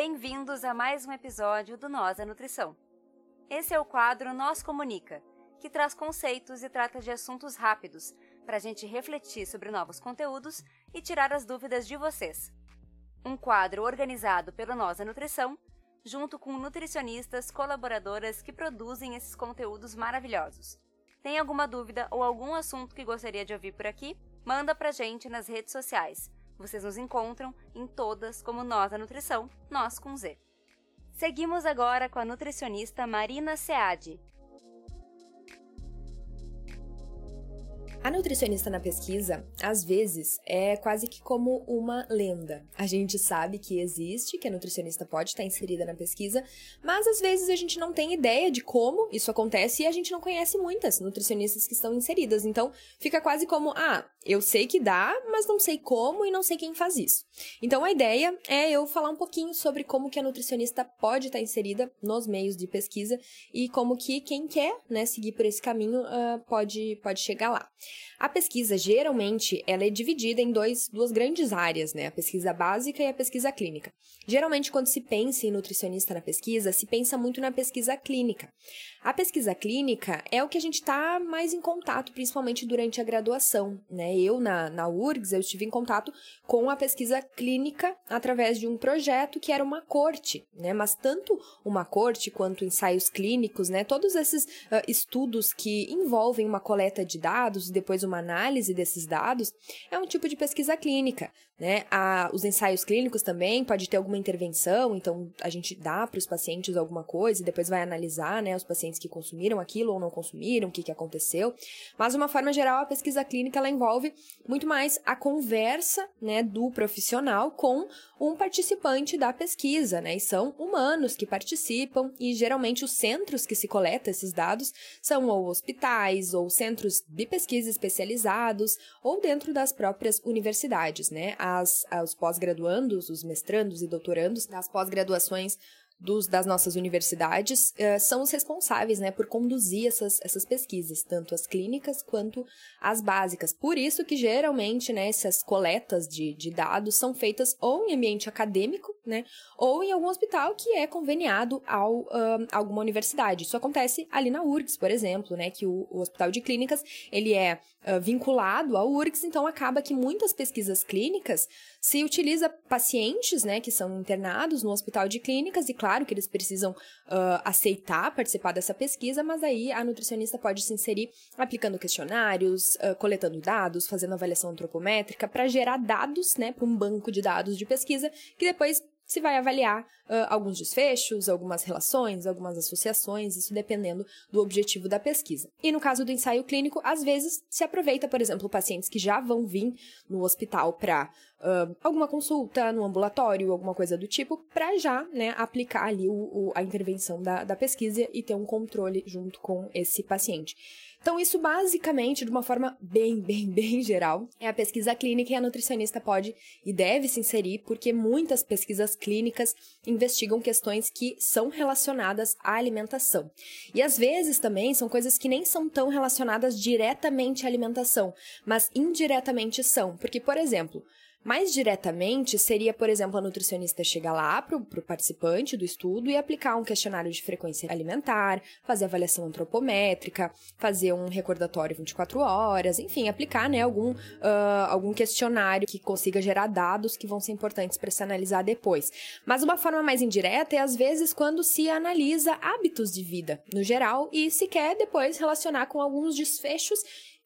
Bem-vindos a mais um episódio do Nós a Nutrição. Esse é o quadro Nós Comunica, que traz conceitos e trata de assuntos rápidos para a gente refletir sobre novos conteúdos e tirar as dúvidas de vocês. Um quadro organizado pelo Nós a Nutrição, junto com nutricionistas colaboradoras que produzem esses conteúdos maravilhosos. Tem alguma dúvida ou algum assunto que gostaria de ouvir por aqui? Manda pra gente nas redes sociais. Vocês nos encontram em todas como Nós a Nutrição, nós com Z. Seguimos agora com a nutricionista Marina Seade, A nutricionista na pesquisa, às vezes, é quase que como uma lenda. A gente sabe que existe, que a nutricionista pode estar inserida na pesquisa, mas às vezes a gente não tem ideia de como isso acontece e a gente não conhece muitas nutricionistas que estão inseridas. Então, fica quase como, ah, eu sei que dá, mas não sei como e não sei quem faz isso. Então, a ideia é eu falar um pouquinho sobre como que a nutricionista pode estar inserida nos meios de pesquisa e como que quem quer, né, seguir por esse caminho uh, pode, pode chegar lá. A pesquisa, geralmente, ela é dividida em dois, duas grandes áreas, né? A pesquisa básica e a pesquisa clínica. Geralmente, quando se pensa em nutricionista na pesquisa, se pensa muito na pesquisa clínica. A pesquisa clínica é o que a gente está mais em contato, principalmente durante a graduação, né? Eu, na, na URGS, eu estive em contato com a pesquisa clínica através de um projeto que era uma corte, né? Mas tanto uma corte quanto ensaios clínicos, né? Todos esses uh, estudos que envolvem uma coleta de dados depois uma análise desses dados, é um tipo de pesquisa clínica, né? A, os ensaios clínicos também pode ter alguma intervenção, então a gente dá para os pacientes alguma coisa e depois vai analisar, né? Os pacientes que consumiram aquilo ou não consumiram, o que, que aconteceu. Mas, de uma forma geral, a pesquisa clínica ela envolve muito mais a conversa, né, do profissional com um participante da pesquisa, né? E são humanos que participam e geralmente os centros que se coleta esses dados são ou hospitais ou centros de pesquisa especializados ou dentro das próprias universidades, né? As, os pós-graduandos, os mestrandos e doutorandos das pós-graduações dos, das nossas universidades uh, são os responsáveis né, por conduzir essas, essas pesquisas, tanto as clínicas quanto as básicas. Por isso que geralmente né, essas coletas de, de dados são feitas ou em ambiente acadêmico, né, ou em algum hospital que é conveniado ao, uh, alguma universidade. Isso acontece ali na URGS, por exemplo, né, que o, o Hospital de Clínicas ele é uh, vinculado à URGS, então acaba que muitas pesquisas clínicas se utiliza pacientes, né, que são internados no hospital de clínicas, e claro que eles precisam uh, aceitar participar dessa pesquisa, mas aí a nutricionista pode se inserir aplicando questionários, uh, coletando dados, fazendo avaliação antropométrica, para gerar dados, né, para um banco de dados de pesquisa, que depois se vai avaliar uh, alguns desfechos, algumas relações, algumas associações, isso dependendo do objetivo da pesquisa. E no caso do ensaio clínico, às vezes se aproveita, por exemplo, pacientes que já vão vir no hospital para uh, alguma consulta, no ambulatório, alguma coisa do tipo, para já né, aplicar ali o, o, a intervenção da, da pesquisa e ter um controle junto com esse paciente. Então, isso basicamente, de uma forma bem, bem, bem geral, é a pesquisa clínica e a nutricionista pode e deve se inserir, porque muitas pesquisas clínicas investigam questões que são relacionadas à alimentação. E às vezes também são coisas que nem são tão relacionadas diretamente à alimentação, mas indiretamente são. Porque, por exemplo, mais diretamente, seria, por exemplo, a nutricionista chegar lá para o participante do estudo e aplicar um questionário de frequência alimentar, fazer avaliação antropométrica, fazer um recordatório 24 horas, enfim, aplicar né, algum, uh, algum questionário que consiga gerar dados que vão ser importantes para se analisar depois. Mas uma forma mais indireta é, às vezes, quando se analisa hábitos de vida, no geral, e se quer depois relacionar com alguns desfechos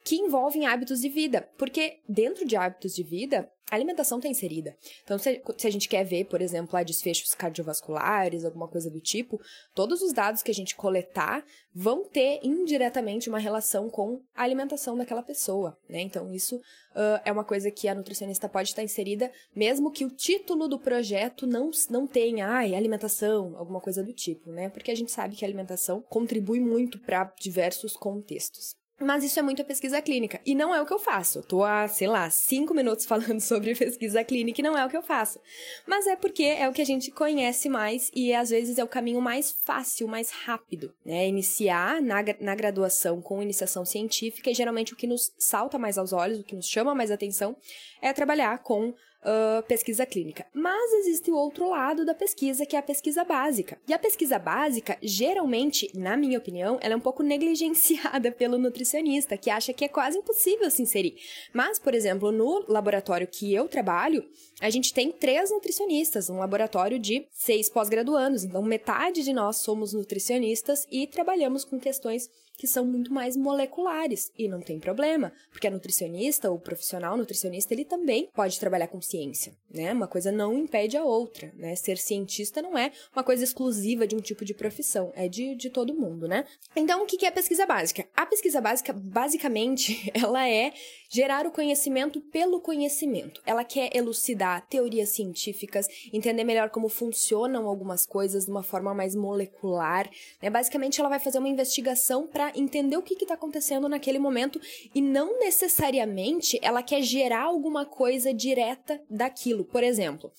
que envolvem hábitos de vida, porque dentro de hábitos de vida, a alimentação está inserida. Então, se, se, a gente quer ver, por exemplo, lá, desfechos cardiovasculares, alguma coisa do tipo, todos os dados que a gente coletar vão ter indiretamente uma relação com a alimentação daquela pessoa, né? Então, isso uh, é uma coisa que a nutricionista pode estar inserida, mesmo que o título do projeto não, não tenha, ai, alimentação, alguma coisa do tipo, né? Porque a gente sabe que a alimentação contribui muito para diversos contextos. Mas isso é muito a pesquisa clínica. E não é o que eu faço. Eu tô há, sei lá, cinco minutos falando sobre pesquisa clínica e não é o que eu faço. Mas é porque é o que a gente conhece mais e às vezes é o caminho mais fácil, mais rápido. Né? Iniciar na, na graduação com iniciação científica e geralmente o que nos salta mais aos olhos, o que nos chama mais atenção, é trabalhar com uh, pesquisa clínica. Mas existe o outro lado da pesquisa, que é a pesquisa básica. E a pesquisa básica, geralmente, na minha opinião, ela é um pouco negligenciada pelo nutricionista, que acha que é quase impossível se inserir. Mas, por exemplo, no laboratório que eu trabalho, a gente tem três nutricionistas, um laboratório de seis pós-graduandos. Então, metade de nós somos nutricionistas e trabalhamos com questões que são muito mais moleculares e não tem problema, porque a nutricionista, o profissional nutricionista, ele também pode trabalhar com ciência, né? Uma coisa não impede a outra, né? Ser cientista não é uma coisa exclusiva de um tipo de profissão, é de, de todo mundo, né? Então, o que é a pesquisa básica? A pesquisa básica, basicamente, ela é gerar o conhecimento pelo conhecimento. Ela quer elucidar teorias científicas, entender melhor como funcionam algumas coisas de uma forma mais molecular, né? Basicamente, ela vai fazer uma investigação para entender o que está acontecendo naquele momento e não necessariamente ela quer gerar alguma coisa direta daquilo. Por exemplo,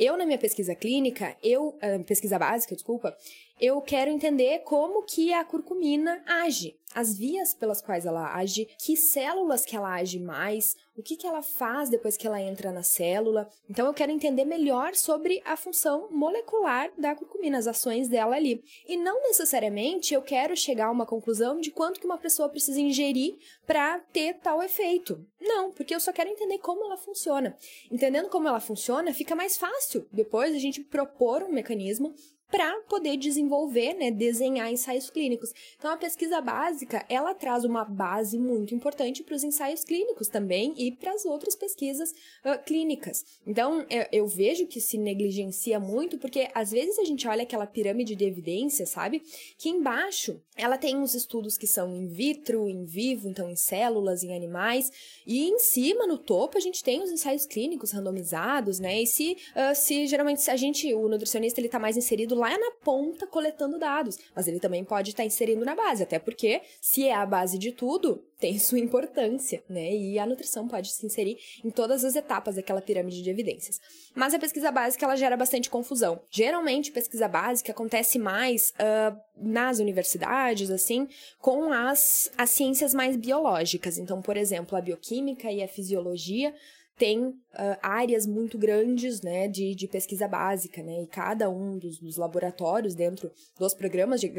eu na minha pesquisa clínica, eu uh, pesquisa básica, desculpa, eu quero entender como que a curcumina age, as vias pelas quais ela age, que células que ela age mais, o que, que ela faz depois que ela entra na célula. Então eu quero entender melhor sobre a função molecular da curcumina, as ações dela ali. E não necessariamente eu quero chegar a uma conclusão de quanto que uma pessoa precisa ingerir para ter tal efeito. Não, porque eu só quero entender como ela funciona. Entendendo como ela funciona, fica mais fácil depois a gente propor um mecanismo para poder desenvolver, né, desenhar ensaios clínicos. Então a pesquisa básica, ela traz uma base muito importante para os ensaios clínicos também e para as outras pesquisas uh, clínicas. Então eu, eu, vejo que se negligencia muito porque às vezes a gente olha aquela pirâmide de evidência, sabe? Que embaixo ela tem uns estudos que são in vitro, in vivo, então em células, em animais, e em cima no topo a gente tem os ensaios clínicos randomizados, né? E se, uh, se geralmente se a gente, o nutricionista, ele está mais inserido lá na ponta coletando dados, mas ele também pode estar tá inserindo na base, até porque se é a base de tudo, tem sua importância, né? E a nutrição pode se inserir em todas as etapas daquela pirâmide de evidências. Mas a pesquisa básica ela gera bastante confusão. Geralmente, pesquisa básica acontece mais uh, nas universidades, assim, com as, as ciências mais biológicas. Então, por exemplo, a bioquímica e a fisiologia tem uh, áreas muito grandes né, de, de pesquisa básica, né, e cada um dos, dos laboratórios dentro dos programas de,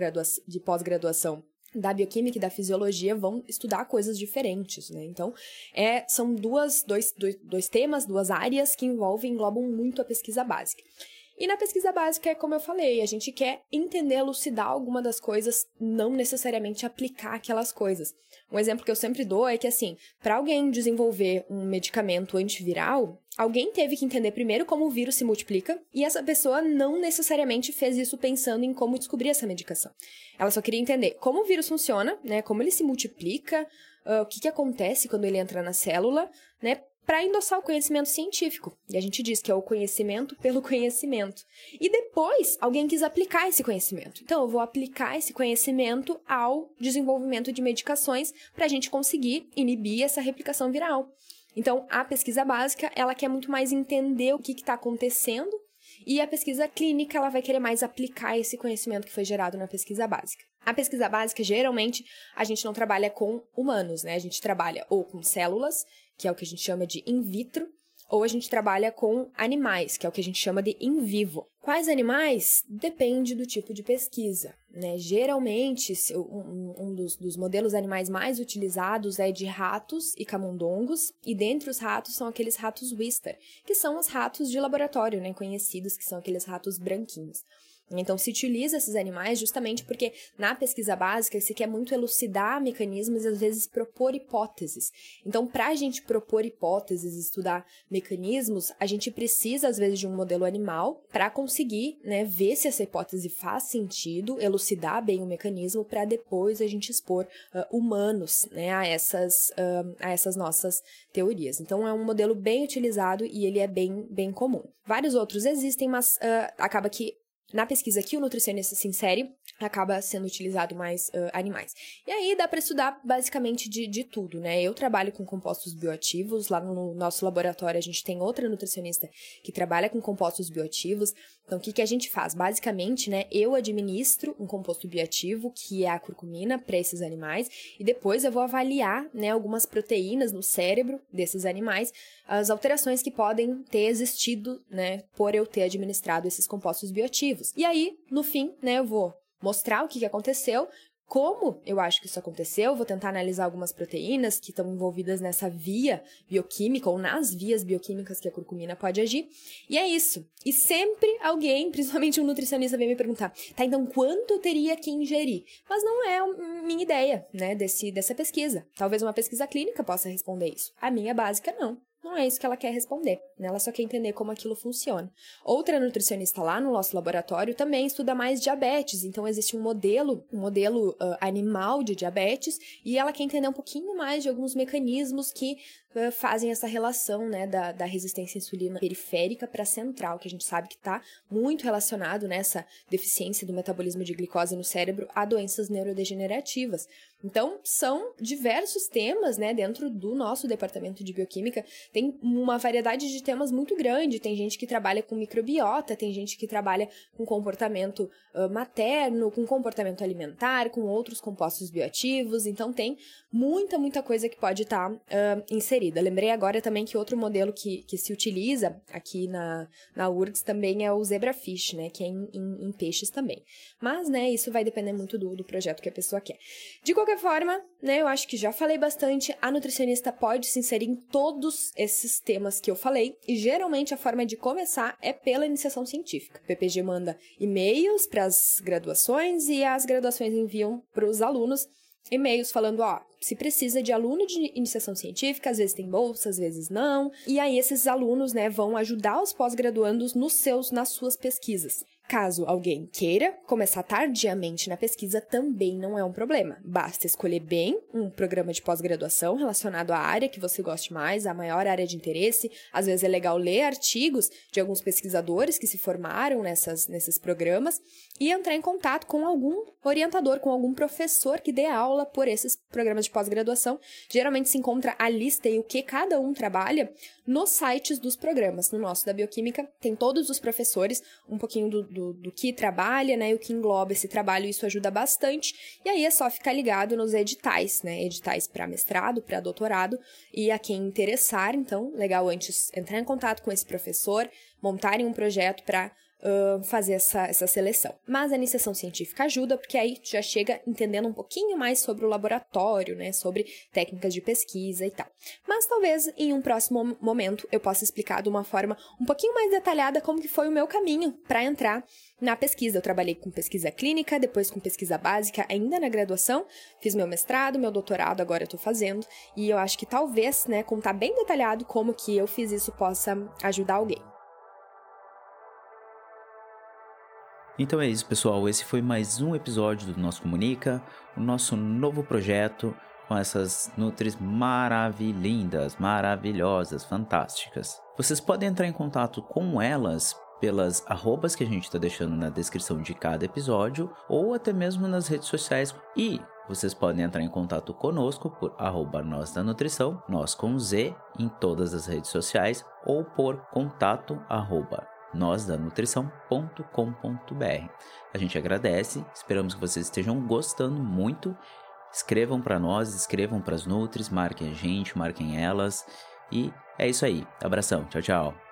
de pós-graduação da bioquímica e da fisiologia vão estudar coisas diferentes, né? Então, é, são duas, dois, dois, dois temas, duas áreas que envolvem, englobam muito a pesquisa básica. E na pesquisa básica é como eu falei, a gente quer entender, elucidar alguma das coisas, não necessariamente aplicar aquelas coisas. Um exemplo que eu sempre dou é que assim, para alguém desenvolver um medicamento antiviral, alguém teve que entender primeiro como o vírus se multiplica, e essa pessoa não necessariamente fez isso pensando em como descobrir essa medicação. Ela só queria entender como o vírus funciona, né, como ele se multiplica, uh, o que, que acontece quando ele entra na célula, né, para endossar o conhecimento científico. E a gente diz que é o conhecimento pelo conhecimento. E depois, alguém quis aplicar esse conhecimento. Então, eu vou aplicar esse conhecimento ao desenvolvimento de medicações para a gente conseguir inibir essa replicação viral. Então, a pesquisa básica, ela quer muito mais entender o que está acontecendo e a pesquisa clínica, ela vai querer mais aplicar esse conhecimento que foi gerado na pesquisa básica. A pesquisa básica, geralmente, a gente não trabalha com humanos, né? A gente trabalha ou com células que é o que a gente chama de in vitro, ou a gente trabalha com animais, que é o que a gente chama de in vivo. Quais animais? Depende do tipo de pesquisa. Né? Geralmente, um, dos, modelos animais mais utilizados é de ratos e camundongos, e dentre os ratos são aqueles ratos Wistar, que são os ratos de laboratório, né? conhecidos, que são aqueles ratos branquinhos. Então, se utiliza esses animais justamente porque na pesquisa básica se quer muito elucidar mecanismos e às vezes propor hipóteses. Então, para a gente propor hipóteses, estudar mecanismos, a gente precisa às vezes de um modelo animal para conseguir né, ver se essa hipótese faz sentido, elucidar bem o mecanismo para depois a gente expor uh, humanos né, a, essas, uh, a essas nossas teorias. Então, é um modelo bem utilizado e ele é bem, bem comum. Vários outros existem, mas uh, acaba que na pesquisa que o nutricionista se insere, acaba sendo utilizado mais uh, animais. E aí dá para estudar basicamente de, de tudo, né? Eu trabalho com compostos bioativos, lá no nosso laboratório a gente tem outra nutricionista que trabalha com compostos bioativos. Então, o que, que a gente faz? Basicamente, né, eu administro um composto bioativo, que é a curcumina, para esses animais, e depois eu vou avaliar, né, algumas proteínas no cérebro desses animais, as alterações que podem ter existido, né, por eu ter administrado esses compostos bioativos. E aí, no fim, né, eu vou mostrar o que aconteceu, como eu acho que isso aconteceu, vou tentar analisar algumas proteínas que estão envolvidas nessa via bioquímica ou nas vias bioquímicas que a curcumina pode agir. E é isso. E sempre alguém, principalmente um nutricionista, vem me perguntar: tá, então quanto eu teria que ingerir? Mas não é minha ideia, né, desse, dessa pesquisa. Talvez uma pesquisa clínica possa responder isso. A minha básica, não. Não é isso que ela quer responder, né? Ela só quer entender como aquilo funciona. Outra nutricionista lá no nosso laboratório também estuda mais diabetes, então existe um modelo, um modelo uh, animal de diabetes, e ela quer entender um pouquinho mais de alguns mecanismos que fazem essa relação, né, da, da resistência à insulina periférica para central, que a gente sabe que está muito relacionado nessa deficiência do metabolismo de glicose no cérebro a doenças neurodegenerativas. Então, são diversos temas, né, dentro do nosso departamento de bioquímica. Tem uma variedade de temas muito grande. Tem gente que trabalha com microbiota, tem gente que trabalha com comportamento uh, materno, com comportamento alimentar, com outros compostos bioativos. Então, tem muita, muita coisa que pode estar tá, uh, inserida. Lembrei agora também que outro modelo que, que se utiliza aqui na, na URGS também é o zebrafish, né, que é em, em, em peixes também. Mas, né, isso vai depender muito do, do projeto que a pessoa quer. De qualquer forma, né, eu acho que já falei bastante, a nutricionista pode se inserir em todos esses temas que eu falei, e geralmente a forma de começar é pela iniciação científica. O PPG manda e-mails para as graduações e as graduações enviam para os alunos e-mails falando, ó, se precisa de aluno de iniciação científica, às vezes tem bolsa, às vezes não. E aí esses alunos, né, vão ajudar os pós-graduandos nos seus nas suas pesquisas. Caso alguém queira começar tardiamente na pesquisa, também não é um problema. Basta escolher bem um programa de pós-graduação relacionado à área que você goste mais, a maior área de interesse. Às vezes é legal ler artigos de alguns pesquisadores que se formaram nessas, nesses programas e entrar em contato com algum orientador, com algum professor que dê aula por esses programas de pós-graduação. Geralmente se encontra a lista e o que cada um trabalha nos sites dos programas. No nosso da Bioquímica tem todos os professores, um pouquinho do, do do, do que trabalha, né, e o que engloba esse trabalho, isso ajuda bastante. E aí é só ficar ligado nos editais, né, editais para mestrado, para doutorado, e a quem interessar, então, legal antes entrar em contato com esse professor, montarem um projeto para uh, fazer essa, essa seleção. Mas a iniciação científica ajuda, porque aí já chega entendendo um pouquinho mais sobre o laboratório, né? Sobre técnicas de pesquisa e tal. Mas talvez em um próximo momento eu possa explicar de uma forma um pouquinho mais detalhada como que foi o meu caminho para entrar na pesquisa. Eu trabalhei com pesquisa clínica, depois com pesquisa básica, ainda na graduação, fiz meu mestrado, meu doutorado, agora eu tô fazendo, e eu acho que talvez, né, contar bem detalhado como que eu fiz isso possa ajudar alguém. Então é isso, pessoal. Esse foi mais um episódio do Nosso Comunica, o nosso novo projeto com essas nutris maravilhindas, maravilhosas, fantásticas. Vocês podem entrar em contato com elas pelas arrobas que a gente está deixando na descrição de cada episódio ou até mesmo nas redes sociais. E vocês podem entrar em contato conosco por arroba nós da nutrição, nós com Z em todas as redes sociais ou por contato arroba nósdanutrição.com.br. A gente agradece, esperamos que vocês estejam gostando muito. Escrevam para nós, escrevam para as Nutris, marquem a gente, marquem elas. E é isso aí. Abração, tchau, tchau.